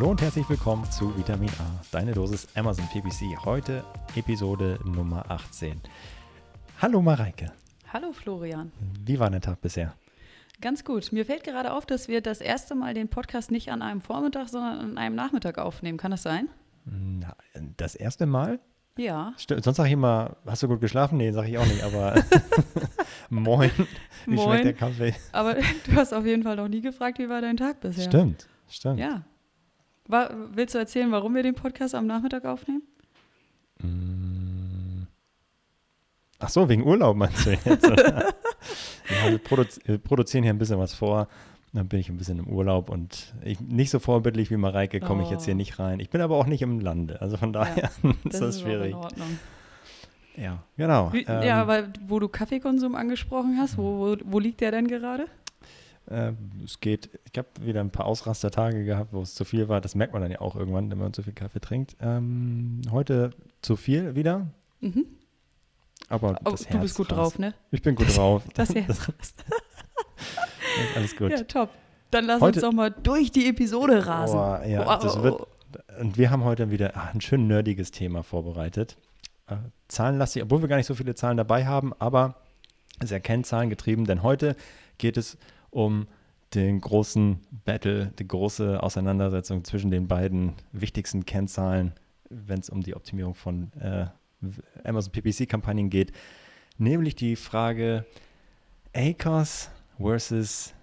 Hallo und herzlich willkommen zu Vitamin A, deine Dosis Amazon PPC. Heute Episode Nummer 18. Hallo Mareike. Hallo Florian. Wie war der Tag bisher? Ganz gut. Mir fällt gerade auf, dass wir das erste Mal den Podcast nicht an einem Vormittag, sondern an einem Nachmittag aufnehmen. Kann das sein? Na, das erste Mal? Ja. St sonst sage ich immer, hast du gut geschlafen? Nee, sage ich auch nicht, aber moin, wie Moin. schmeckt der Kaffee? Aber du hast auf jeden Fall noch nie gefragt, wie war dein Tag bisher? Stimmt, stimmt. Ja. War, willst du erzählen, warum wir den Podcast am Nachmittag aufnehmen? Mm. Ach so, wegen Urlaub meinst du jetzt? ja, wir produzi produzieren hier ein bisschen was vor. Dann bin ich ein bisschen im Urlaub und ich, nicht so vorbildlich wie Mareike komme ich jetzt hier Oh. nicht rein. Ich bin aber auch nicht im Lande. Also von daher ist das auch schwierig. in Ordnung. Ja, genau. Wie, Ähm, ja, weil wo du Kaffeekonsum angesprochen hast, wo, wo, wo liegt der denn gerade? Äh, es geht, ich habe wieder ein paar Ausrastertage gehabt, wo es zu viel war. Das merkt man dann ja auch irgendwann, wenn man zu viel Kaffee trinkt. Ähm, heute zu viel wieder, Mhm. aber Oh, das du Herz bist gut rast. drauf, ne? Ich bin gut drauf. Das Herz rast. Alles gut. Ja, top. Dann lass Heute- uns doch mal durch die Episode rasen. Boah, ja, Wow. das wird, und wir haben heute wieder ah, ein schön nerdiges Thema vorbereitet. Äh, zahlenlastig, obwohl wir gar nicht so viele Zahlen dabei haben, aber sehr kennzahlengetrieben, denn heute geht es um den großen Battle, die große Auseinandersetzung zwischen den beiden wichtigsten Kennzahlen, wenn es um die Optimierung von äh, Amazon PPC-Kampagnen geht, nämlich die Frage ACOS versus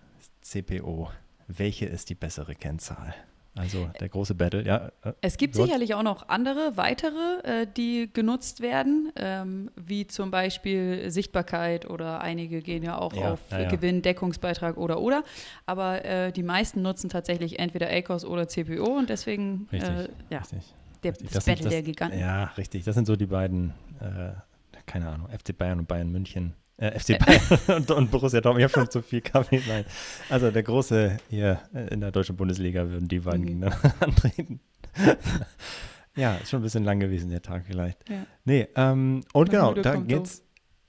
CPO. Welche ist die bessere Kennzahl? Also der große Battle, ja. äh, Es gibt Gott. sicherlich auch noch andere, weitere, äh, die genutzt werden, ähm, wie zum Beispiel Sichtbarkeit oder einige gehen ja auch Ja, auf ja, ja. Gewinn, Deckungsbeitrag oder oder. Aber äh, die meisten nutzen tatsächlich entweder ACOS oder CPO und deswegen Richtig, äh, ja, Richtig. der, richtig. das, sind- Battle der Giganten. Ja, richtig. Das sind so die beiden, äh, keine Ahnung, FC Bayern und Bayern München. Äh, FC Bayern und, und Borussia Dortmund. Ich habe schon zu viel Kaffee. Nein. Also der große hier äh, in der deutschen Bundesliga würden die beiden Mhm. gegeneinander antreten. ja, ist schon ein bisschen lang gewesen, der Tag vielleicht. Ja. Nee, ähm, und genau, da geht's.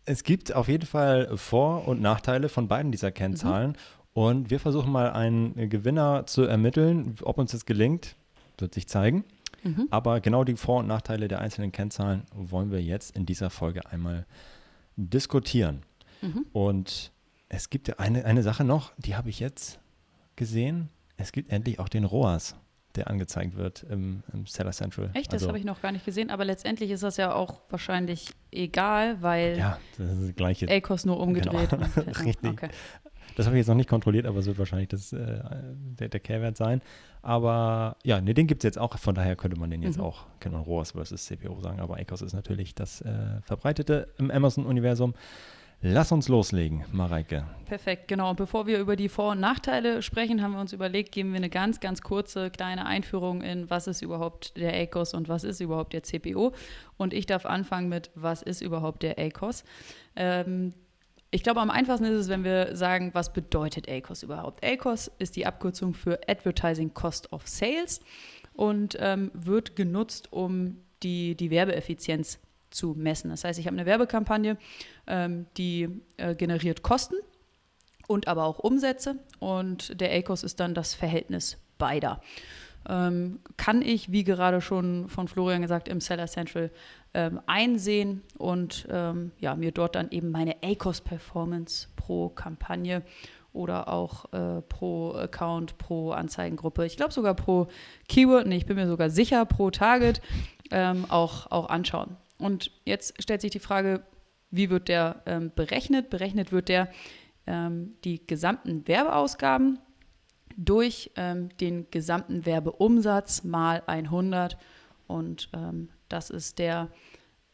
Es gibt auf jeden Fall Vor- und Nachteile von beiden dieser Kennzahlen. Und wir versuchen mal einen Gewinner zu ermitteln. Ob uns das gelingt, wird sich zeigen. Mhm. Aber genau die Vor- und Nachteile der einzelnen Kennzahlen wollen wir jetzt in dieser Folge einmal diskutieren. Mhm. Und es gibt ja eine, eine Sache noch, die habe ich jetzt gesehen. Es gibt endlich auch den ROAS, der angezeigt wird im, im Seller Central. Echt, das Also, habe ich noch gar nicht gesehen, aber letztendlich ist das ja auch wahrscheinlich egal, weil Ja, das ist das Gleiche. ACOS nur umgedreht. Genau. Richtig. Okay. Das habe ich jetzt noch nicht kontrolliert, aber es wird wahrscheinlich das, äh, der, der Kehrwert sein. Aber ja, ne, den gibt es jetzt auch. Von daher könnte man den jetzt Mhm. auch, kann man ROAS versus CPO sagen. Aber ACOS ist natürlich das äh, verbreitete im Amazon-Universum. Lass uns loslegen, Mareike. Perfekt, genau. Und bevor wir über die Vor- und Nachteile sprechen, haben wir uns überlegt, geben wir eine ganz, ganz kurze kleine Einführung in, was ist überhaupt der ACOS und was ist überhaupt der CPO. Und ich darf anfangen mit, was ist überhaupt der ACOS? Ähm, ich glaube, am einfachsten ist es, wenn wir sagen, was bedeutet ACOS überhaupt? ACOS ist die Abkürzung für Advertising Cost of Sales und ähm, wird genutzt, um die, die Werbeeffizienz zu messen. Das heißt, ich habe eine Werbekampagne, ähm, die äh, generiert Kosten und aber auch Umsätze und der ACOS ist dann das Verhältnis beider. Ähm, kann ich, wie gerade schon von Florian gesagt, im Seller Central ähm, einsehen und ähm, ja, mir dort dann eben meine ACOS-Performance pro Kampagne oder auch äh, pro Account, pro Anzeigengruppe, ich glaube sogar pro Keyword, nee, ich bin mir sogar sicher, pro Target ähm, auch, auch anschauen. Und jetzt stellt sich die Frage, wie wird der ähm, berechnet? Berechnet wird der ähm, die gesamten Werbeausgaben durch ähm, den gesamten Werbeumsatz mal 100 und ähm, das ist der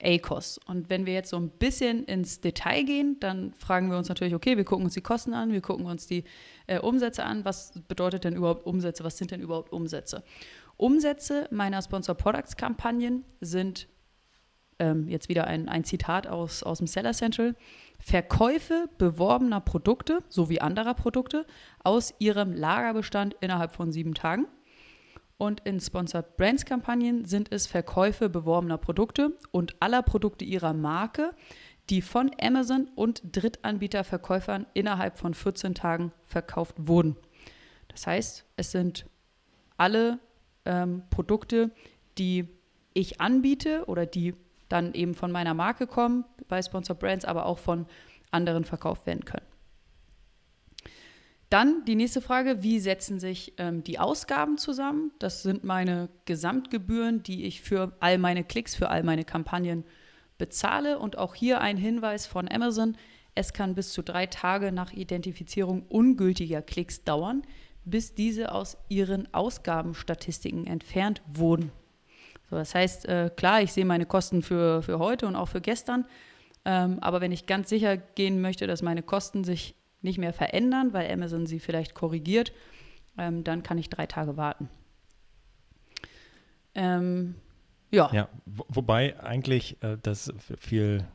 ACOS. Und wenn wir jetzt so ein bisschen ins Detail gehen, dann fragen wir uns natürlich, okay, wir gucken uns die Kosten an, wir gucken uns die äh, Umsätze an. Was bedeutet denn überhaupt Umsätze? Was sind denn überhaupt Umsätze? Umsätze meiner Sponsor Products Kampagnen sind ähm, jetzt wieder ein, ein Zitat aus, aus dem Seller Central, Verkäufe beworbener Produkte sowie anderer Produkte aus ihrem Lagerbestand innerhalb von sieben Tagen. Und in Sponsored Brands Kampagnen sind es Verkäufe beworbener Produkte und aller Produkte ihrer Marke, die von Amazon und Drittanbieterverkäufern innerhalb von 14 Tagen verkauft wurden. Das heißt, es sind alle ähm, Produkte, die ich anbiete oder die dann eben von meiner Marke kommen, bei Sponsored Brands, aber auch von anderen verkauft werden können. Dann die nächste Frage, wie setzen sich ähm, die Ausgaben zusammen? Das sind meine Gesamtgebühren, die ich für all meine Klicks, für all meine Kampagnen bezahle. Und auch hier ein Hinweis von Amazon, es kann bis zu drei Tage nach Identifizierung ungültiger Klicks dauern, bis diese aus ihren Ausgabenstatistiken entfernt wurden. Das heißt, äh, klar, ich sehe meine Kosten für, für heute und auch für gestern, ähm, aber wenn ich ganz sicher gehen möchte, dass meine Kosten sich nicht mehr verändern, weil Amazon sie vielleicht korrigiert, ähm, dann kann ich drei Tage warten. Ähm, ja. ja. Wobei eigentlich äh, das viel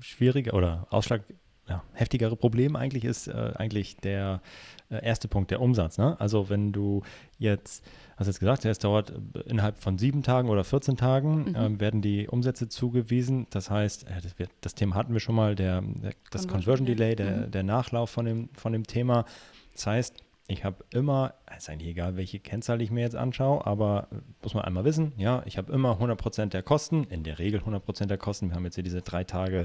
schwieriger oder Ausschlag ja, heftigere Problem eigentlich ist äh, eigentlich der äh, erste Punkt, der Umsatz. Ne? Also wenn du jetzt, hast jetzt gesagt, es dauert äh, innerhalb von sieben Tagen oder 14 Tagen mhm. ähm, werden die Umsätze zugewiesen. Das heißt, äh, das, wird, das, Thema hatten wir schon mal, der, der das Conversion, Delay, der, mhm. der Nachlauf von dem, von dem Thema. Das heißt, ich habe immer, ist eigentlich egal, welche Kennzahl ich mir jetzt anschaue, aber muss man einmal wissen, ja, ich habe immer 100% der Kosten, in der Regel 100% der Kosten. Wir haben jetzt hier diese drei Tage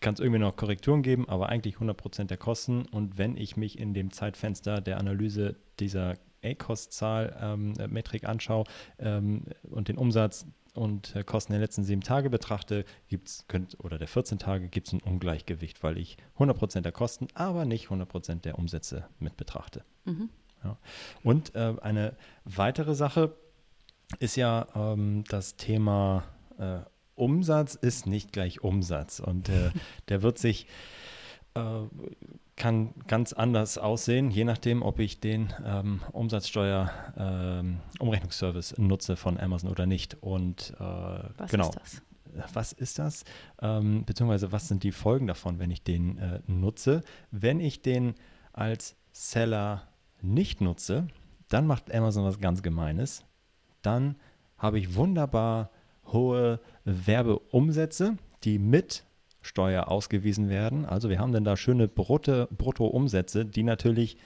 kann es irgendwie noch Korrekturen geben, aber eigentlich 100% der Kosten. Und wenn ich mich in dem Zeitfenster der Analyse dieser A-Kost-Zahl ähm, äh, anschaue ähm, und den Umsatz und äh, Kosten der letzten sieben Tage betrachte, gibt's, könnt, oder der 14 Tage, gibt es ein Ungleichgewicht, weil ich 100% der Kosten, aber nicht 100% der Umsätze mit betrachte. Mhm. Ja. Und äh, eine weitere Sache ist ja ähm, das Thema äh, Umsatz ist nicht gleich Umsatz und äh, der wird sich äh, kann ganz anders aussehen, je nachdem, ob ich den ähm, Umsatzsteuer ähm, nutze von Amazon oder nicht. Und äh, was genau. ist das? Was ist das? Ähm, beziehungsweise was sind die Folgen davon, wenn ich den äh, nutze? Wenn ich den als Seller nicht nutze, dann macht Amazon was ganz Gemeines. Dann habe ich wunderbar hohe Werbeumsätze, die mit Steuer ausgewiesen werden. Also wir haben dann da schöne Bruttoumsätze, die natürlich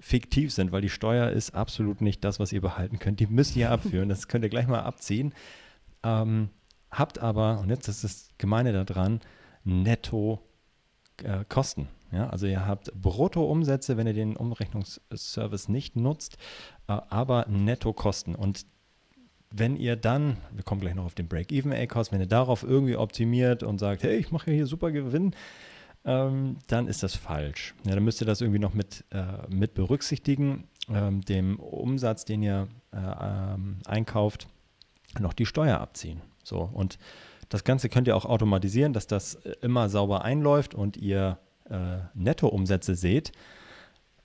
fiktiv sind, weil die Steuer ist absolut nicht das, was ihr behalten könnt. Die müsst ihr abführen, das könnt ihr gleich mal abziehen. Ähm, habt aber, und jetzt ist das Gemeine daran, netto äh. Ja, also ihr habt Bruttoumsätze, wenn ihr den Umrechnungsservice nicht nutzt, äh, aber Nettokosten. Und wenn ihr dann, wir kommen gleich noch auf den Break-Even-A-Cost, wenn ihr darauf irgendwie optimiert und sagt, hey, ich mache hier super Gewinn, ähm, dann ist das falsch. Ja, dann müsst ihr das irgendwie noch mit, äh, mit berücksichtigen, ähm, dem Umsatz, den ihr äh, ähm, einkauft, noch die Steuer abziehen. So, und das Ganze könnt ihr auch automatisieren, dass das immer sauber einläuft und ihr äh, Nettoumsätze seht,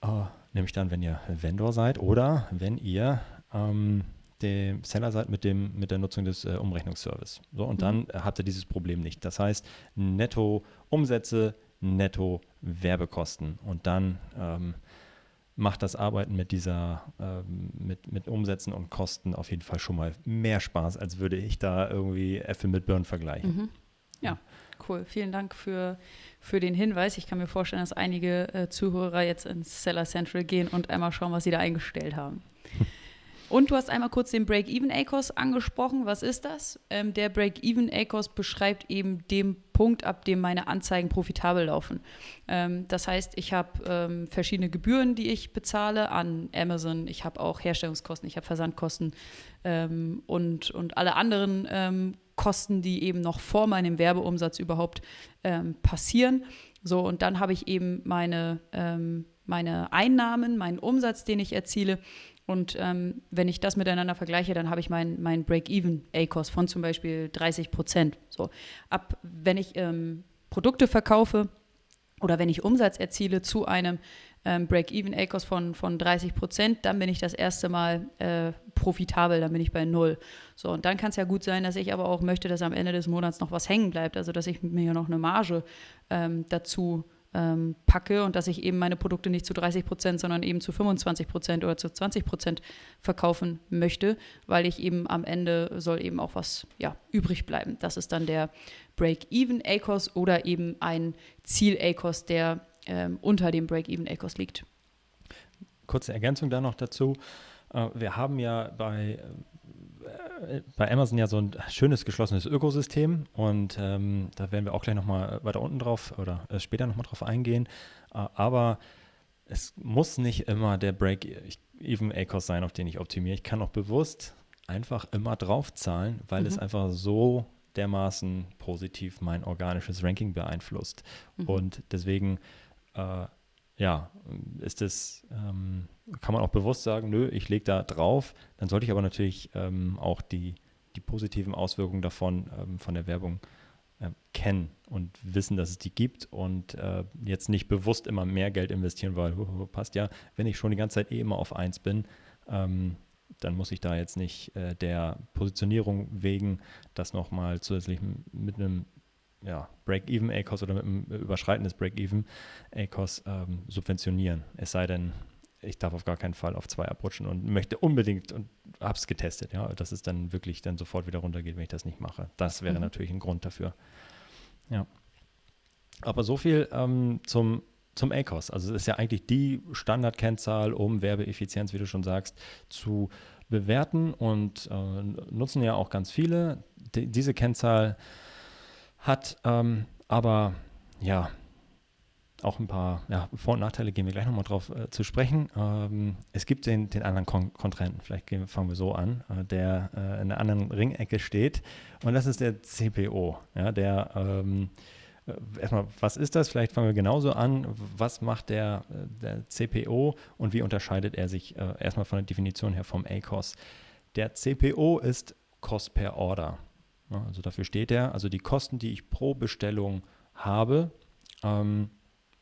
äh, nämlich dann, wenn ihr Vendor seid oder wenn ihr ähm, dem Seller seid mit, dem, mit der Nutzung des äh, Umrechnungsservice. So, und mhm. dann habt ihr dieses Problem nicht. Das heißt, netto Umsätze, netto Werbekosten. Und dann ähm, macht das Arbeiten mit dieser, ähm, mit, mit Umsätzen und Kosten auf jeden Fall schon mal mehr Spaß, als würde ich da irgendwie Äpfel mit Birnen vergleichen. Mhm. Ja, cool. Vielen Dank für, für den Hinweis. Ich kann mir vorstellen, dass einige äh, Zuhörer jetzt ins Seller Central gehen und einmal schauen, was sie da eingestellt haben. Und du hast einmal kurz den Break-Even-ACOS angesprochen. Was ist das? Ähm, der Break-Even-ACOS beschreibt eben den Punkt, ab dem meine Anzeigen profitabel laufen. Ähm, das heißt, ich habe ähm, verschiedene Gebühren, die ich bezahle an Amazon. Ich habe auch Herstellungskosten, ich habe Versandkosten ähm, und, und alle anderen ähm, Kosten, die eben noch vor meinem Werbeumsatz überhaupt ähm, passieren. So, und dann habe ich eben meine, meine Einnahmen, meinen Umsatz, den ich erziele Und ähm, wenn ich das miteinander vergleiche, dann habe ich meinen mein Break-Even-ACOS von zum Beispiel 30 Prozent. So, ab, wenn ich ähm, Produkte verkaufe oder wenn ich Umsatz erziele zu einem ähm, Break-Even-ACOS von, von 30 Prozent, dann bin ich das erste Mal äh, profitabel, dann bin ich bei null. So, und dann kann es ja gut sein, dass ich aber auch möchte, dass am Ende des Monats noch was hängen bleibt, also dass ich mir noch eine Marge ähm, dazu ähm, packe und dass ich eben meine Produkte nicht zu 30 Prozent, sondern eben zu 25 Prozent oder zu 20 Prozent verkaufen möchte, weil ich eben am Ende soll eben auch was ja, übrig bleiben. Das ist dann der Break-Even-ACOS oder eben ein Ziel-ACOS, der ähm, unter dem Break-Even-ACOS liegt. Kurze Ergänzung da noch dazu. Äh, wir haben ja bei bei Amazon ja so ein schönes geschlossenes Ökosystem und ähm, da werden wir auch gleich nochmal weiter unten drauf oder äh, später nochmal drauf eingehen. Äh, aber es muss nicht immer der Break-Even-ACOS sein, auf den ich optimiere. Ich kann auch bewusst einfach immer draufzahlen, weil mhm. es einfach so dermaßen positiv mein organisches Ranking beeinflusst. Mhm. Und deswegen äh, ja, ist es, ähm, kann man auch bewusst sagen, nö, ich lege da drauf. Dann sollte ich aber natürlich ähm, auch die, die positiven Auswirkungen davon, ähm, von der Werbung äh, kennen und wissen, dass es die gibt und äh, jetzt nicht bewusst immer mehr Geld investieren, weil uh, passt ja, wenn ich schon die ganze Zeit eh immer auf 1 bin, ähm, dann muss ich da jetzt nicht äh, der Positionierung wegen das nochmal zusätzlich mit einem ja, Break-Even-ACOS oder mit einem Überschreiten des Break-Even-ACOS ähm, subventionieren. Es sei denn, ich darf auf gar keinen Fall auf zwei abrutschen und möchte unbedingt und habe es getestet, ja, dass es dann wirklich dann sofort wieder runtergeht, wenn ich das nicht mache. Das wäre mhm. natürlich ein Grund dafür. Ja. Aber so viel ähm, zum, zum ACOS. Also es ist ja eigentlich die Standardkennzahl, um Werbeeffizienz, wie du schon sagst, zu bewerten und äh, nutzen ja auch ganz viele. D diese Kennzahl hat ähm, aber ja auch ein paar ja, Vor- und Nachteile, gehen wir gleich nochmal drauf äh, zu sprechen. Ähm, es gibt den, den anderen Kon Kontrahenten, vielleicht gehen, fangen wir so an, äh, der äh, in der anderen Ringecke steht und das ist der CPO, ja, der ähm, äh, Erstmal, was ist das? Vielleicht fangen wir genauso an. Was macht der, äh, der CPO und wie unterscheidet er sich äh, erstmal von der Definition her vom ACOS? Der CPO ist Cost per Order. Also dafür steht er. Also die Kosten, die ich pro Bestellung habe, ähm,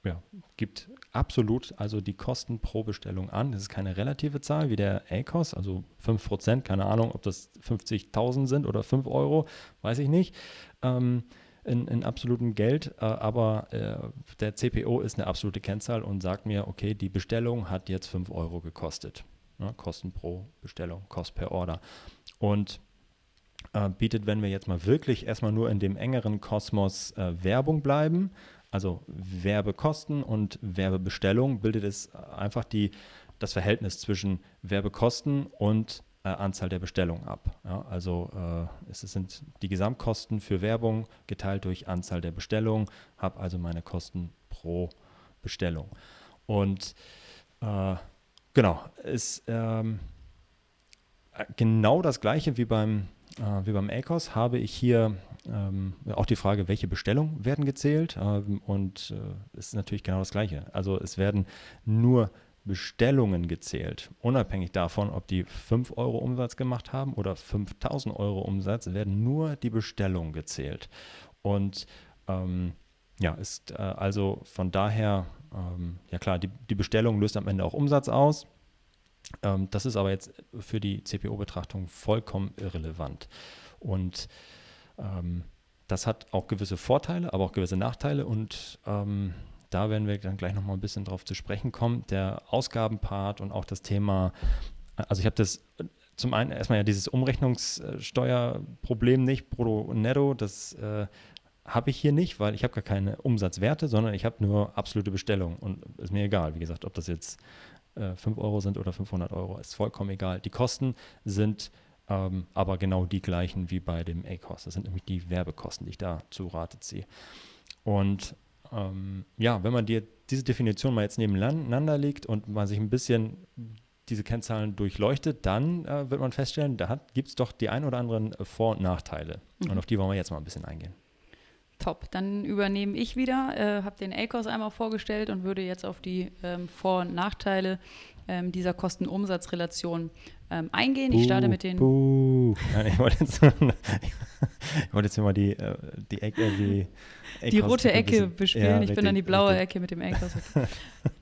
ja, gibt absolut also die Kosten pro Bestellung an. Das ist keine relative Zahl wie der ACOS, also 5%, keine Ahnung, ob das 50.000 sind oder 5 Euro, weiß ich nicht, ähm, in, in absolutem Geld. Äh, aber äh, der CPO ist eine absolute Kennzahl und sagt mir, okay, die Bestellung hat jetzt 5 Euro gekostet. Ja, Kosten pro Bestellung, Kost per Order. Und äh, bietet, wenn wir jetzt mal wirklich erstmal nur in dem engeren Kosmos äh, Werbung bleiben, also Werbekosten und Werbebestellung, bildet es einfach die, das Verhältnis zwischen Werbekosten und äh, Anzahl der Bestellungen ab. Ja, also äh, es sind die Gesamtkosten für Werbung geteilt durch Anzahl der Bestellungen, habe also meine Kosten pro Bestellung. Und äh, genau, ist ähm, genau das gleiche wie beim äh, wie beim ACOS habe ich hier ähm, auch die Frage, welche Bestellungen werden gezählt. Ähm, und äh, ist natürlich genau das Gleiche. Also es werden nur Bestellungen gezählt. Unabhängig davon, ob die 5 Euro Umsatz gemacht haben oder 5000 Euro Umsatz, werden nur die Bestellungen gezählt. Und ähm, ja, ist äh, also von daher, ähm, ja klar, die, die Bestellung löst am Ende auch Umsatz aus. Ähm, das ist aber jetzt für die CPO-Betrachtung vollkommen irrelevant. Und ähm, das hat auch gewisse Vorteile, aber auch gewisse Nachteile. Und ähm, da werden wir dann gleich nochmal ein bisschen drauf zu sprechen kommen. Der Ausgabenpart und auch das Thema, also ich habe das zum einen erstmal ja dieses Umrechnungssteuerproblem nicht, Brutto und Netto, das äh, habe ich hier nicht, weil ich habe gar keine Umsatzwerte, sondern ich habe nur absolute Bestellungen und ist mir egal, wie gesagt, ob das jetzt äh, 5 Euro sind oder 500 Euro, ist vollkommen egal. Die Kosten sind ähm, aber genau die gleichen wie bei dem A-Cost. Das sind nämlich die Werbekosten, die ich da zu Rate ziehe. Und ähm, ja, wenn man dir diese Definition mal jetzt nebeneinander legt und man sich ein bisschen diese Kennzahlen durchleuchtet, dann äh, wird man feststellen, da gibt es doch die ein oder anderen Vor- und Nachteile. Mhm. Und auf die wollen wir jetzt mal ein bisschen eingehen. Top, dann übernehme ich wieder, äh, habe den ACOS einmal vorgestellt und würde jetzt auf die ähm, Vor- und Nachteile ähm, dieser Kosten-Umsatz-Relation ähm, eingehen. Ich starte mit den. Buh. Ich wollte jetzt, ich wollte jetzt mal die, äh, die, Ecke, äh, die, die rote Ecke bespielen. Ja, ich richtig, bin dann die blaue richtig. Ecke mit dem ACOS.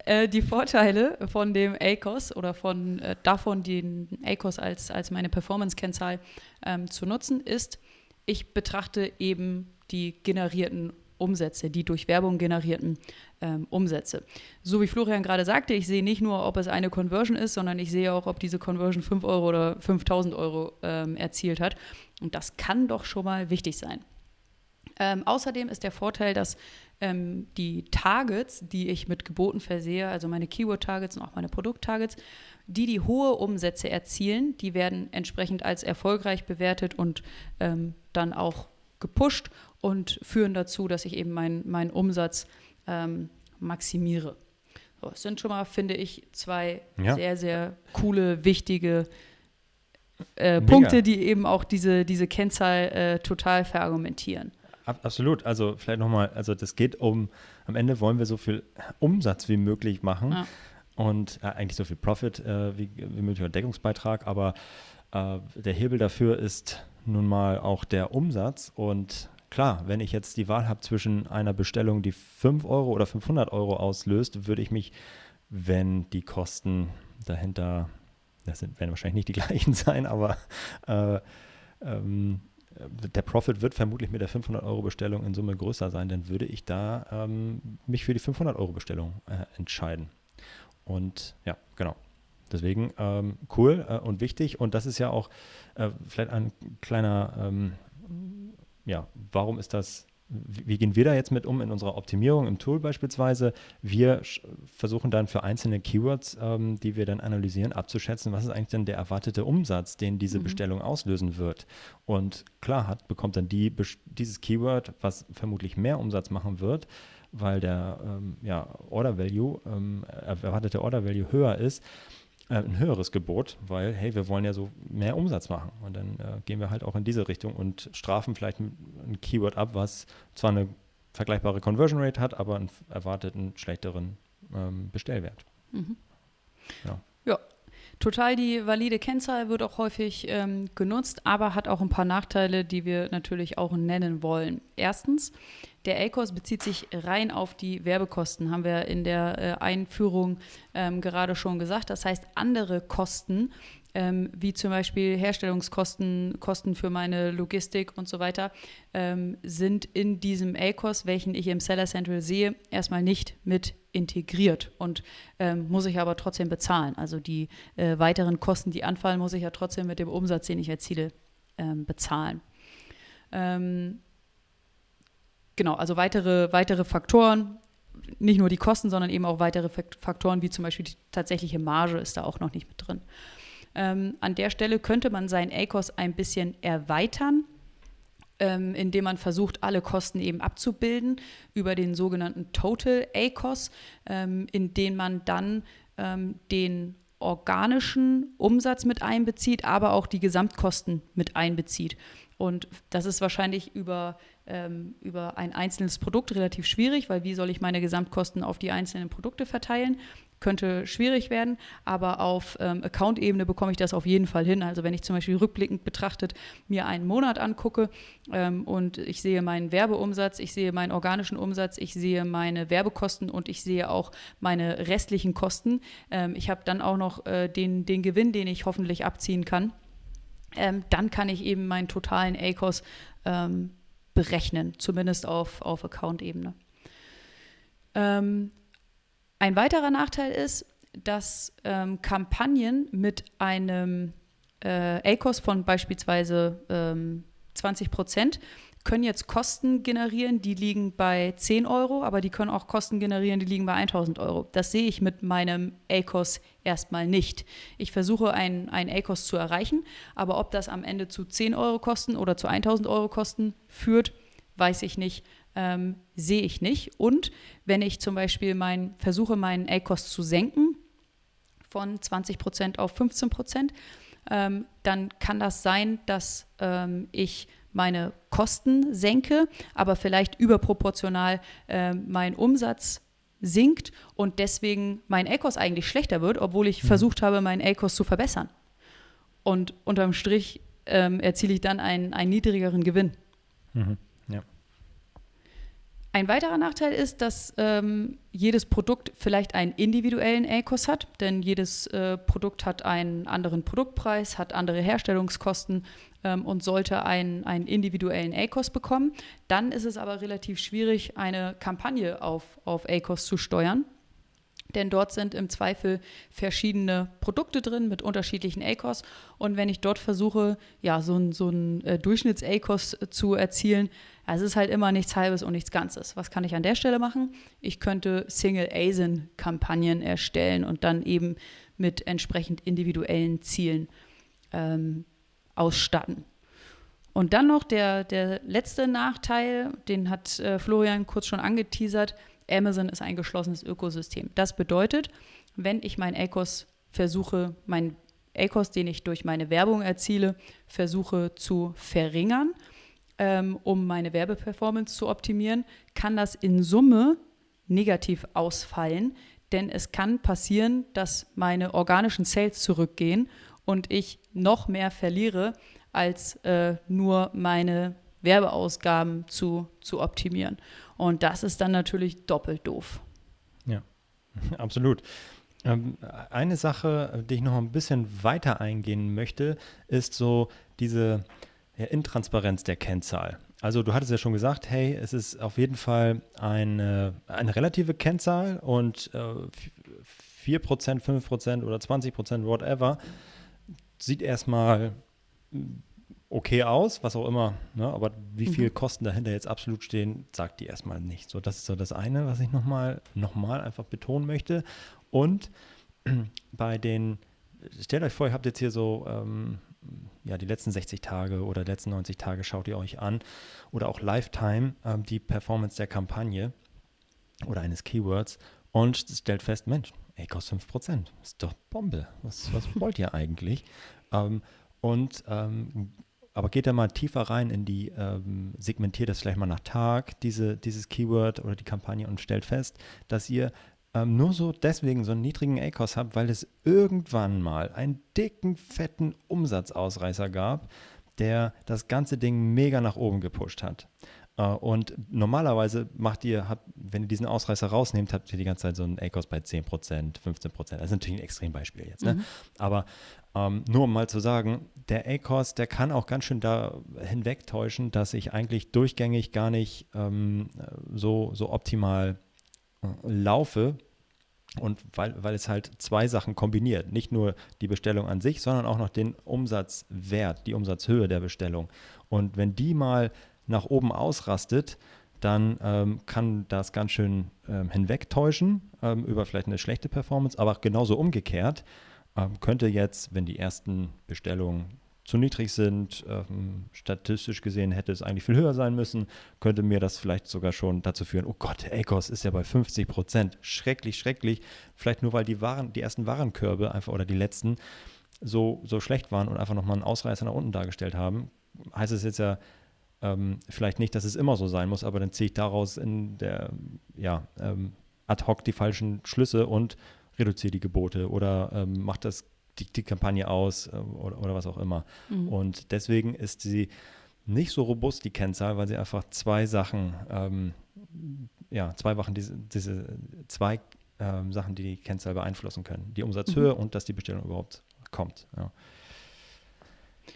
äh, die Vorteile von dem ACOS oder von äh, davon, den ACOS als, als meine Performance-Kennzahl ähm, zu nutzen, ist, ich betrachte eben die generierten Umsätze, die durch Werbung generierten ähm, Umsätze. So wie Florian gerade sagte, ich sehe nicht nur, ob es eine Conversion ist, sondern ich sehe auch, ob diese Conversion 5 Euro oder 5000 Euro ähm, erzielt hat. Und das kann doch schon mal wichtig sein. Ähm, außerdem ist der Vorteil, dass ähm, die Targets, die ich mit Geboten versehe, also meine Keyword-Targets und auch meine Produkt-Targets, die, die hohe Umsätze erzielen, die werden entsprechend als erfolgreich bewertet und ähm, dann auch gepusht und führen dazu, dass ich eben meinen mein Umsatz ähm, maximiere. So, das sind schon mal, finde ich, zwei ja. sehr, sehr coole, wichtige äh, Punkte, die eben auch diese, diese Kennzahl äh, total verargumentieren. Absolut. Also vielleicht nochmal, also das geht um, am Ende wollen wir so viel Umsatz wie möglich machen ja. und äh, eigentlich so viel Profit äh, wie, wie möglich oder Deckungsbeitrag, aber äh, der Hebel dafür ist nun mal auch der Umsatz und klar, wenn ich jetzt die Wahl habe zwischen einer Bestellung, die 5 Euro oder 500 Euro auslöst, würde ich mich, wenn die Kosten dahinter, das sind, werden wahrscheinlich nicht die gleichen sein, aber äh, ähm, der Profit wird vermutlich mit der 500 Euro Bestellung in Summe größer sein, dann würde ich da ähm, mich für die 500 Euro Bestellung äh, entscheiden. Und ja, genau. Deswegen ähm, cool äh, und wichtig. Und das ist ja auch äh, vielleicht ein kleiner ähm, ja, warum ist das, wie gehen wir da jetzt mit um in unserer Optimierung im Tool beispielsweise? Wir versuchen dann für einzelne Keywords, ähm, die wir dann analysieren, abzuschätzen, was ist eigentlich denn der erwartete Umsatz, den diese mhm. Bestellung auslösen wird. Und klar hat, bekommt dann die, dieses Keyword, was vermutlich mehr Umsatz machen wird, weil der ähm, ja, Order Value, ähm, erwartete Order Value höher ist, äh, ein höheres Gebot, weil, hey, wir wollen ja so mehr Umsatz machen. Und dann äh, gehen wir halt auch in diese Richtung und strafen vielleicht ein Keyword ab, was zwar eine vergleichbare Conversion Rate hat, aber einen erwarteten schlechteren ähm, Bestellwert. Mhm. Ja. Total die valide Kennzahl wird auch häufig ähm, genutzt, aber hat auch ein paar Nachteile, die wir natürlich auch nennen wollen. Erstens, der ACOS bezieht sich rein auf die Werbekosten, haben wir in der äh, Einführung ähm, gerade schon gesagt. Das heißt, andere Kosten, ähm, wie zum Beispiel Herstellungskosten, Kosten für meine Logistik und so weiter, ähm, sind in diesem ACOS, welchen ich im Seller Central sehe, erstmal nicht mit integriert und ähm, muss ich aber trotzdem bezahlen. Also die äh, weiteren Kosten, die anfallen, muss ich ja trotzdem mit dem Umsatz, den ich erziele, ähm, bezahlen. Ähm, genau, also weitere, weitere Faktoren, nicht nur die Kosten, sondern eben auch weitere Faktoren, wie zum Beispiel die tatsächliche Marge ist da auch noch nicht mit drin. Ähm, an der Stelle könnte man seinen ACOS ein bisschen erweitern, ähm, indem man versucht, alle Kosten eben abzubilden über den sogenannten Total ACOS, ähm, in den man dann ähm, den organischen Umsatz mit einbezieht, aber auch die Gesamtkosten mit einbezieht. Und das ist wahrscheinlich über ähm, über ein einzelnes Produkt relativ schwierig, weil wie soll ich meine Gesamtkosten auf die einzelnen Produkte verteilen? Könnte schwierig werden, aber auf ähm, Account-Ebene bekomme ich das auf jeden Fall hin. Also wenn ich zum Beispiel rückblickend betrachtet mir einen Monat angucke ähm, und ich sehe meinen Werbeumsatz, ich sehe meinen organischen Umsatz, ich sehe meine Werbekosten und ich sehe auch meine restlichen Kosten. Ähm, ich habe dann auch noch äh, den, den Gewinn, den ich hoffentlich abziehen kann. Ähm, dann kann ich eben meinen totalen ACOS ähm, berechnen, zumindest auf, auf Account-Ebene. Ähm, ein weiterer Nachteil ist, dass ähm, Kampagnen mit einem äh, ACOS von beispielsweise ähm, 20 Prozent können jetzt Kosten generieren, die liegen bei 10 Euro, aber die können auch Kosten generieren, die liegen bei 1000 Euro. Das sehe ich mit meinem ACOS erstmal nicht. Ich versuche einen, einen ACOS zu erreichen, aber ob das am Ende zu 10 Euro Kosten oder zu 1000 Euro Kosten führt, weiß ich nicht, ähm, sehe ich nicht. Und wenn ich zum Beispiel mein, versuche, meinen ACOS zu senken von 20 Prozent auf 15 Prozent, ähm, dann kann das sein, dass ähm, ich meine Kosten senke, aber vielleicht überproportional äh, meinen Umsatz sinkt und deswegen mein ACOS eigentlich schlechter wird, obwohl ich mhm. versucht habe, meinen ACOS zu verbessern. Und unterm Strich ähm, erziele ich dann einen, einen niedrigeren Gewinn. Mhm. Ein weiterer Nachteil ist, dass ähm, jedes Produkt vielleicht einen individuellen ACOS hat, denn jedes äh, Produkt hat einen anderen Produktpreis, hat andere Herstellungskosten ähm, und sollte einen, einen individuellen ACOS bekommen. Dann ist es aber relativ schwierig, eine Kampagne auf, auf ACOS zu steuern denn dort sind im Zweifel verschiedene Produkte drin mit unterschiedlichen ACOS. Und wenn ich dort versuche, ja, so ein, so äh, Durchschnitts-ACOS zu erzielen, es ist halt immer nichts Halbes und nichts Ganzes. Was kann ich an der Stelle machen? Ich könnte Single-ASIN-Kampagnen erstellen und dann eben mit entsprechend individuellen Zielen ähm, ausstatten. Und dann noch der, der letzte Nachteil, den hat äh, Florian kurz schon angeteasert, Amazon ist ein geschlossenes Ökosystem. Das bedeutet, wenn ich mein ACOS versuche, mein ACOS, den ich durch meine Werbung erziele, versuche zu verringern, ähm, um meine Werbeperformance zu optimieren, kann das in Summe negativ ausfallen, denn es kann passieren, dass meine organischen Sales zurückgehen und ich noch mehr verliere, als äh, nur meine Werbeausgaben zu, zu optimieren. Und das ist dann natürlich doppelt doof. Ja, absolut. Ähm, eine Sache, die ich noch ein bisschen weiter eingehen möchte, ist so diese ja, Intransparenz der Kennzahl. Also du hattest ja schon gesagt, hey, es ist auf jeden Fall eine, eine relative Kennzahl und äh, 4%, 5% oder 20%, whatever, sieht erstmal okay aus, was auch immer, ne? aber wie viel mhm. Kosten dahinter jetzt absolut stehen, sagt die erstmal nicht. So, das ist so das eine, was ich nochmal noch mal einfach betonen möchte. Und bei den, stellt euch vor, ihr habt jetzt hier so ähm, ja, die letzten 60 Tage oder letzten 90 Tage schaut ihr euch an oder auch Lifetime ähm, die Performance der Kampagne oder eines Keywords und stellt fest, Mensch, ey, kostet 5%. Ist doch Bombe. Was, was wollt ihr eigentlich? Ähm, und ähm, aber geht da mal tiefer rein in die, ähm, segmentiert das vielleicht mal nach Tag, diese, dieses Keyword oder die Kampagne und stellt fest, dass ihr ähm, nur so deswegen so einen niedrigen ACOS habt, weil es irgendwann mal einen dicken, fetten Umsatzausreißer gab, der das ganze Ding mega nach oben gepusht hat. Äh, und normalerweise macht ihr, habt, wenn ihr diesen Ausreißer rausnehmt, habt ihr die ganze Zeit so einen ACOS bei 10%, 15%. Das ist natürlich ein Extrembeispiel jetzt. Ne? Mhm. Aber ähm, nur um mal zu sagen, der ACOS, der kann auch ganz schön da hinwegtäuschen, dass ich eigentlich durchgängig gar nicht ähm, so, so optimal laufe. Und weil, weil es halt zwei Sachen kombiniert. Nicht nur die Bestellung an sich, sondern auch noch den Umsatzwert, die Umsatzhöhe der Bestellung. Und wenn die mal nach oben ausrastet, dann ähm, kann das ganz schön ähm, hinwegtäuschen ähm, über vielleicht eine schlechte Performance, aber genauso umgekehrt ähm, könnte jetzt, wenn die ersten Bestellungen zu niedrig sind, ähm, statistisch gesehen hätte es eigentlich viel höher sein müssen, könnte mir das vielleicht sogar schon dazu führen, oh Gott, ACOS ist ja bei 50 Prozent, schrecklich, schrecklich, vielleicht nur weil die Waren, die ersten Warenkörbe einfach oder die letzten so, so schlecht waren und einfach nochmal einen Ausreißer nach unten dargestellt haben, heißt es jetzt ja ähm, vielleicht nicht, dass es immer so sein muss, aber dann ziehe ich daraus in der, ja, ähm, ad hoc die falschen Schlüsse und reduziere die Gebote oder ähm, macht das die, die, Kampagne aus äh, oder, oder, was auch immer. Mhm. Und deswegen ist sie nicht so robust, die Kennzahl, weil sie einfach zwei Sachen, ähm, ja, zwei Sachen, diese, diese zwei ähm, Sachen, die die Kennzahl beeinflussen können. Die Umsatzhöhe mhm. und dass die Bestellung überhaupt kommt. Ja.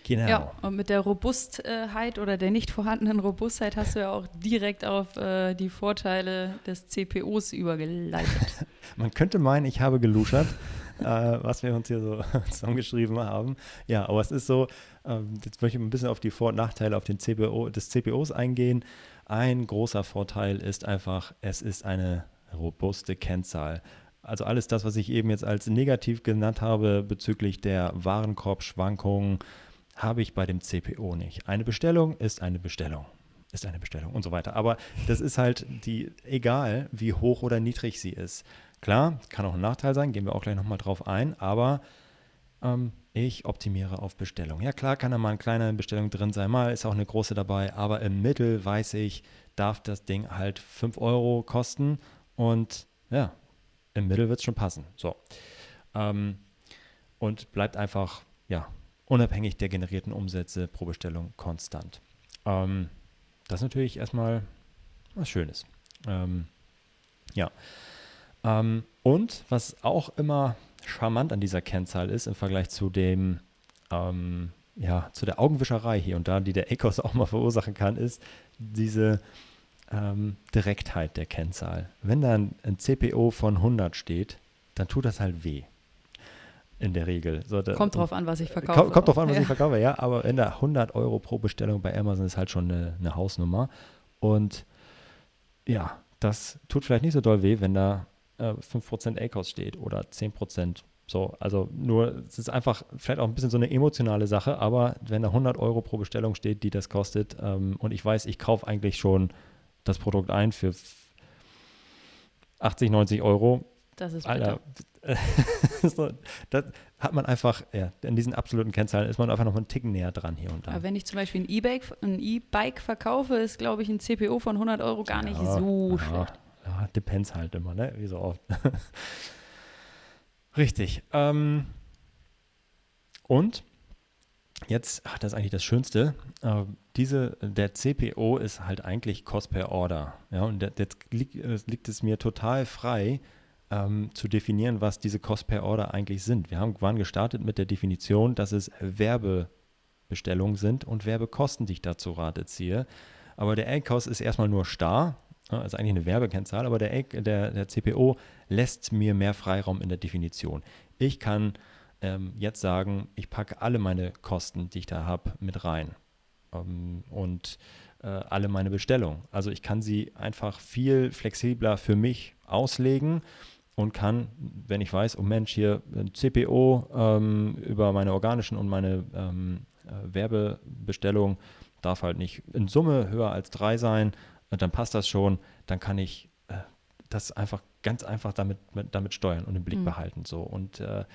Genau. Ja, und mit der Robustheit oder der nicht vorhandenen Robustheit hast du ja auch direkt auf äh, die Vorteile des CPOs übergeleitet. Man könnte meinen, ich habe geluschert, äh, was wir uns hier so zusammengeschrieben haben. Ja, aber es ist so, äh, jetzt möchte ich ein bisschen auf die Vor- und Nachteile auf den CPO, des CPOs eingehen. Ein großer Vorteil ist einfach, es ist eine robuste Kennzahl. Also alles das, was ich eben jetzt als negativ genannt habe bezüglich der Warenkorbschwankungen, habe ich bei dem CPO nicht. Eine Bestellung ist eine Bestellung. Ist eine Bestellung und so weiter. Aber das ist halt die, egal wie hoch oder niedrig sie ist. Klar, kann auch ein Nachteil sein, gehen wir auch gleich nochmal drauf ein, aber ähm, ich optimiere auf Bestellung. Ja, klar kann da mal eine kleine Bestellung drin sein, mal ist auch eine große dabei, aber im Mittel weiß ich, darf das Ding halt 5 Euro kosten und ja, im Mittel wird es schon passen. So. Ähm, und bleibt einfach, ja, unabhängig der generierten Umsätze pro Bestellung konstant. Ähm, das ist natürlich erstmal was Schönes. Ähm, ja. Ähm, und was auch immer charmant an dieser Kennzahl ist im Vergleich zu dem, ähm, ja, zu der Augenwischerei hier und da, die der ACOS auch mal verursachen kann, ist diese ähm, Direktheit der Kennzahl. Wenn da ein, ein CPO von 100 steht, dann tut das halt weh in der Regel. So, da, kommt drauf an, was ich verkaufe. Kommt, kommt drauf an, was ja. ich verkaufe, ja. Aber in der 100 Euro pro Bestellung bei Amazon ist halt schon eine, eine, Hausnummer. Und ja, das tut vielleicht nicht so doll weh, wenn da äh, 5% ACOS steht oder 10%. So, also nur, es ist einfach vielleicht auch ein bisschen so eine emotionale Sache, aber wenn da 100 Euro pro Bestellung steht, die das kostet ähm, und ich weiß, ich kaufe eigentlich schon das Produkt ein für 80, 90 Euro. Das ist Alter, das hat man einfach, ja, in diesen absoluten Kennzahlen ist man einfach noch einen Ticken näher dran hier und da. Aber wenn ich zum Beispiel ein E-Bike ein E-Bike verkaufe, ist, glaube ich, ein CPO von 100 Euro gar nicht ja, so ja, schlecht. Depends halt immer, ne? Wie so oft. Richtig. Ähm, und jetzt, ach, das ist eigentlich das Schönste. Äh, diese, der CPO ist halt eigentlich Cost per Order. Ja, und jetzt liegt, liegt es mir total frei, ähm, zu definieren, was diese Cost per Order eigentlich sind. Wir haben, waren gestartet mit der Definition, dass es Werbebestellungen sind und Werbekosten, die ich da zu Rate ziehe. Aber der A-Cost ist erstmal nur starr, also eigentlich eine Werbekennzahl, aber der, der, der CPO lässt mir mehr Freiraum in der Definition. Ich kann ähm, jetzt sagen, ich packe alle meine Kosten, die ich da habe, mit rein ähm, und äh, alle meine Bestellungen. Also ich kann sie einfach viel flexibler für mich auslegen und kann, wenn ich weiß, oh Mensch, hier ein CPO ähm, über meine organischen und meine ähm, äh, Werbebestellung darf halt nicht in Summe höher als drei sein, äh, dann passt das schon, dann kann ich äh, das einfach ganz einfach damit, mit, damit steuern und im Blick mhm. behalten. So. Und äh,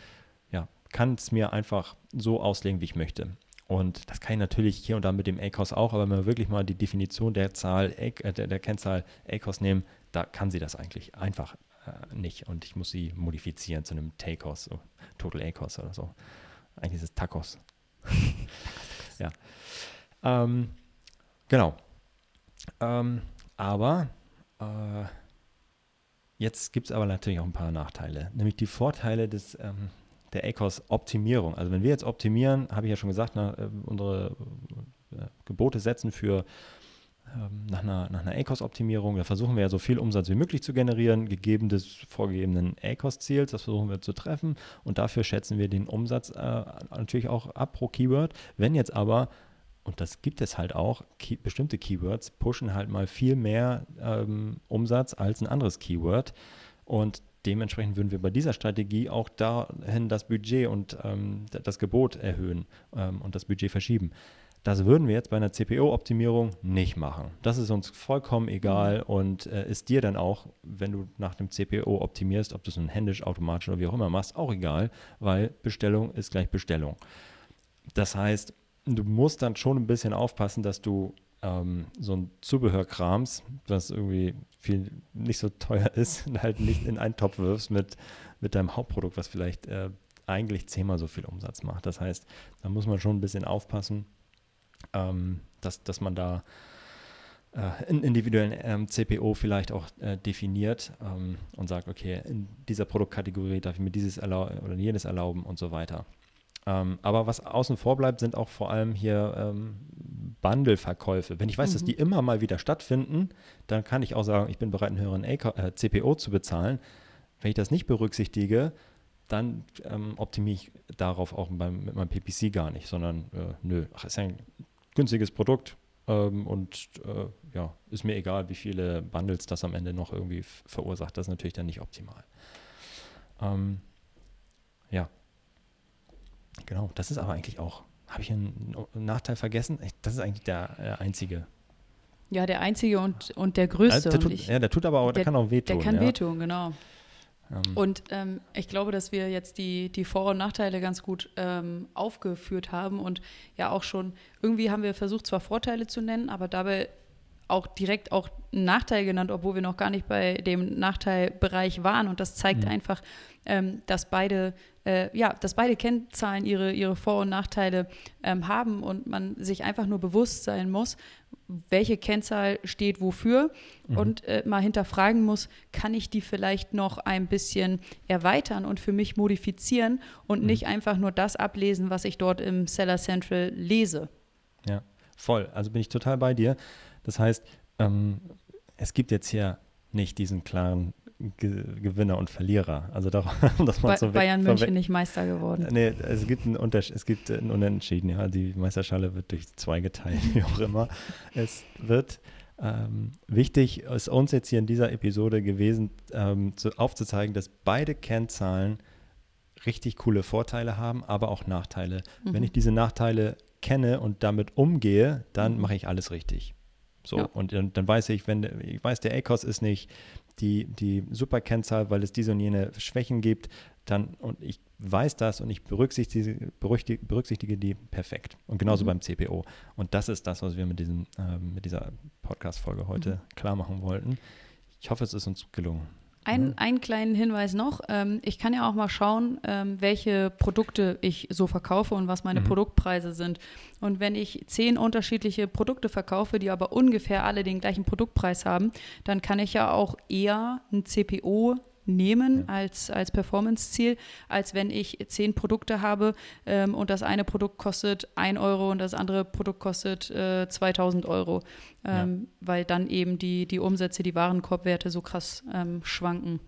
ja, kann es mir einfach so auslegen, wie ich möchte. Und das kann ich natürlich hier und da mit dem ACOS auch, aber wenn wir wirklich mal die Definition der Zahl, äh, der, der Kennzahl ACOS nehmen, da kann sie das eigentlich einfach äh, nicht und ich muss sie modifizieren zu einem TACOS, so Total ACOS oder so. Eigentlich ist es Tacos. ja. Ähm, genau. Ähm, aber äh, jetzt gibt es aber natürlich auch ein paar Nachteile, nämlich die Vorteile des, ähm, der ACOS-Optimierung. Also wenn wir jetzt optimieren, habe ich ja schon gesagt, na, äh, unsere äh, Gebote setzen für ähm, nach einer, nach einer ACOS-Optimierung. Da versuchen wir ja so viel Umsatz wie möglich zu generieren, gegeben des vorgegebenen ACOS-Ziels. Das versuchen wir zu treffen und dafür schätzen wir den Umsatz äh, natürlich auch ab pro Keyword. Wenn jetzt aber, und das gibt es halt auch, key, bestimmte Keywords pushen halt mal viel mehr ähm, Umsatz als ein anderes Keyword und dementsprechend würden wir bei dieser Strategie auch dahin das Budget und ähm, das Gebot erhöhen ähm, und das Budget verschieben. Das würden wir jetzt bei einer CPO-Optimierung nicht machen. Das ist uns vollkommen egal und äh, ist dir dann auch, wenn du nach dem CPO optimierst, ob du es nun händisch, automatisch oder wie auch immer machst, auch egal, weil Bestellung ist gleich Bestellung. Das heißt, du musst dann schon ein bisschen aufpassen, dass du ähm, so ein Zubehörkrams, das irgendwie viel nicht so teuer ist, halt nicht in einen Topf wirfst mit, mit deinem Hauptprodukt, was vielleicht äh, eigentlich zehnmal so viel Umsatz macht. Das heißt, da muss man schon ein bisschen aufpassen ähm, dass, dass man da äh, einen individuellen ähm, CPO vielleicht auch äh, definiert ähm, und sagt, okay, in dieser Produktkategorie darf ich mir dieses oder jenes erlauben und so weiter. Ähm, aber was außen vor bleibt, sind auch vor allem hier ähm, Bundle-Verkäufe. Wenn ich weiß, mhm. dass die immer mal wieder stattfinden, dann kann ich auch sagen, ich bin bereit, einen höheren AK äh, CPO zu bezahlen. Wenn ich das nicht berücksichtige, dann ähm, optimiere ich darauf auch beim, mit meinem PPC gar nicht, sondern äh, nö, ach, ist ja ein günstiges Produkt ähm, und äh, ja, ist mir egal, wie viele Bundles das am Ende noch irgendwie verursacht. Das ist natürlich dann nicht optimal. Ähm, ja, genau, das ist aber eigentlich auch, habe ich einen Nachteil vergessen? Das ist eigentlich der, der einzige. Ja, der einzige und, und der größte. Ja, der tut, ja, der tut aber auch, der, der kann auch wehtun. Der kann ja. wehtun, genau. Ähm. Und ähm, ich glaube, dass wir jetzt die, die Vor- und Nachteile ganz gut ähm, aufgeführt haben und ja auch schon, irgendwie haben wir versucht, zwar Vorteile zu nennen, aber dabei auch direkt auch einen Nachteil genannt, obwohl wir noch gar nicht bei dem Nachteilbereich waren. Und das zeigt mhm. einfach, ähm, dass beide äh, ja, dass beide Kennzahlen ihre, ihre Vor- und Nachteile ähm, haben und man sich einfach nur bewusst sein muss, welche Kennzahl steht wofür mhm. und äh, mal hinterfragen muss, kann ich die vielleicht noch ein bisschen erweitern und für mich modifizieren und mhm. nicht einfach nur das ablesen, was ich dort im Seller Central lese. Ja, voll. Also bin ich total bei dir. Das heißt, ähm, es gibt jetzt hier nicht diesen klaren Ge Gewinner und Verlierer. Also darum, dass man ba so Bayern München nicht Meister geworden. Nee, es gibt einen Unterschied, es gibt einen Unentschieden, ja. Die Meisterschale wird durch zwei geteilt, wie auch immer. Es wird ähm, wichtig, ist uns jetzt hier in dieser Episode gewesen, ähm, zu, aufzuzeigen, dass beide Kennzahlen richtig coole Vorteile haben, aber auch Nachteile. Mhm. Wenn ich diese Nachteile kenne und damit umgehe, dann mhm. mache ich alles richtig. So, ja. und, und, dann weiß ich, wenn ich weiß, der ACOS ist nicht die, die Superkennzahl, weil es diese und jene Schwächen gibt, dann und ich weiß das und ich berücksichtige, berücksichtige, berücksichtige die perfekt. Und genauso mhm. beim CPO. Und das ist das, was wir mit, diesem, äh, mit dieser Podcast-Folge heute mhm. klar machen wollten. Ich hoffe, es ist uns gelungen. Ein, mhm. Einen kleinen Hinweis noch. Ähm, ich kann ja auch mal schauen, ähm, welche Produkte ich so verkaufe und was meine mhm. Produktpreise sind. Und wenn ich zehn unterschiedliche Produkte verkaufe, die aber ungefähr alle den gleichen Produktpreis haben, dann kann ich ja auch eher ein CPO nehmen als, als Performance-Ziel, als wenn ich zehn Produkte habe ähm, und das eine Produkt kostet 1 Euro und das andere Produkt kostet äh, 2000 Euro, ähm, ja. weil dann eben die, die Umsätze, die Warenkorbwerte so krass ähm, schwanken.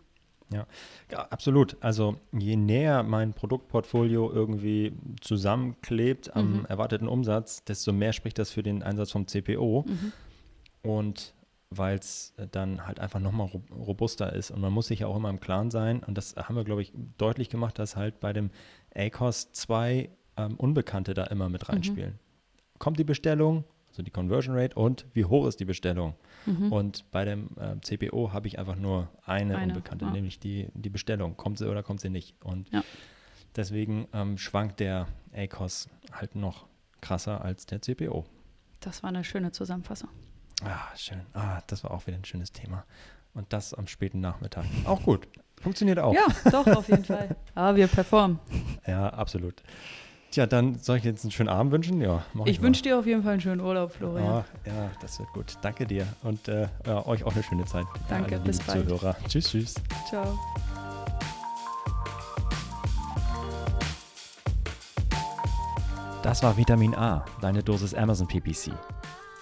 Ja. ja, absolut. Also je näher mein Produktportfolio irgendwie zusammenklebt am mhm. erwarteten Umsatz, desto mehr spricht das für den Einsatz vom CPO. Mhm. Und weil es äh, dann halt einfach nochmal robuster ist. Und man muss sich ja auch immer im Klaren sein, und das haben wir, glaube ich, deutlich gemacht, dass halt bei dem ACOS zwei ähm, Unbekannte da immer mit mhm. reinspielen. Mhm. Kommt die Bestellung, also die Conversion Rate, und wie hoch ist die Bestellung? Mhm. Und bei dem äh, CPO habe ich einfach nur eine, eine Unbekannte, ja. nämlich die, die Bestellung. Kommt sie oder kommt sie nicht? Und ja. deswegen ähm, schwankt der ACOS halt noch krasser als der CPO. Das war eine schöne Zusammenfassung. Ah, schön. Ah, das war auch wieder ein schönes Thema. Und das am späten Nachmittag. Auch gut. Funktioniert auch. Ja, doch, auf jeden Fall. Aber wir performen. Ja, absolut. Tja, dann soll ich jetzt einen schönen Abend wünschen? Ja, mach ich, ich wünsche dir auf jeden Fall einen schönen Urlaub, Florian. Ah, ja, das wird gut. Danke dir und äh, ja, euch auch eine schöne Zeit. Danke, bis bald. Zuhörer. Tschüss, tschüss. Ciao. Das war Vitamin A, deine Dosis Amazon PPC.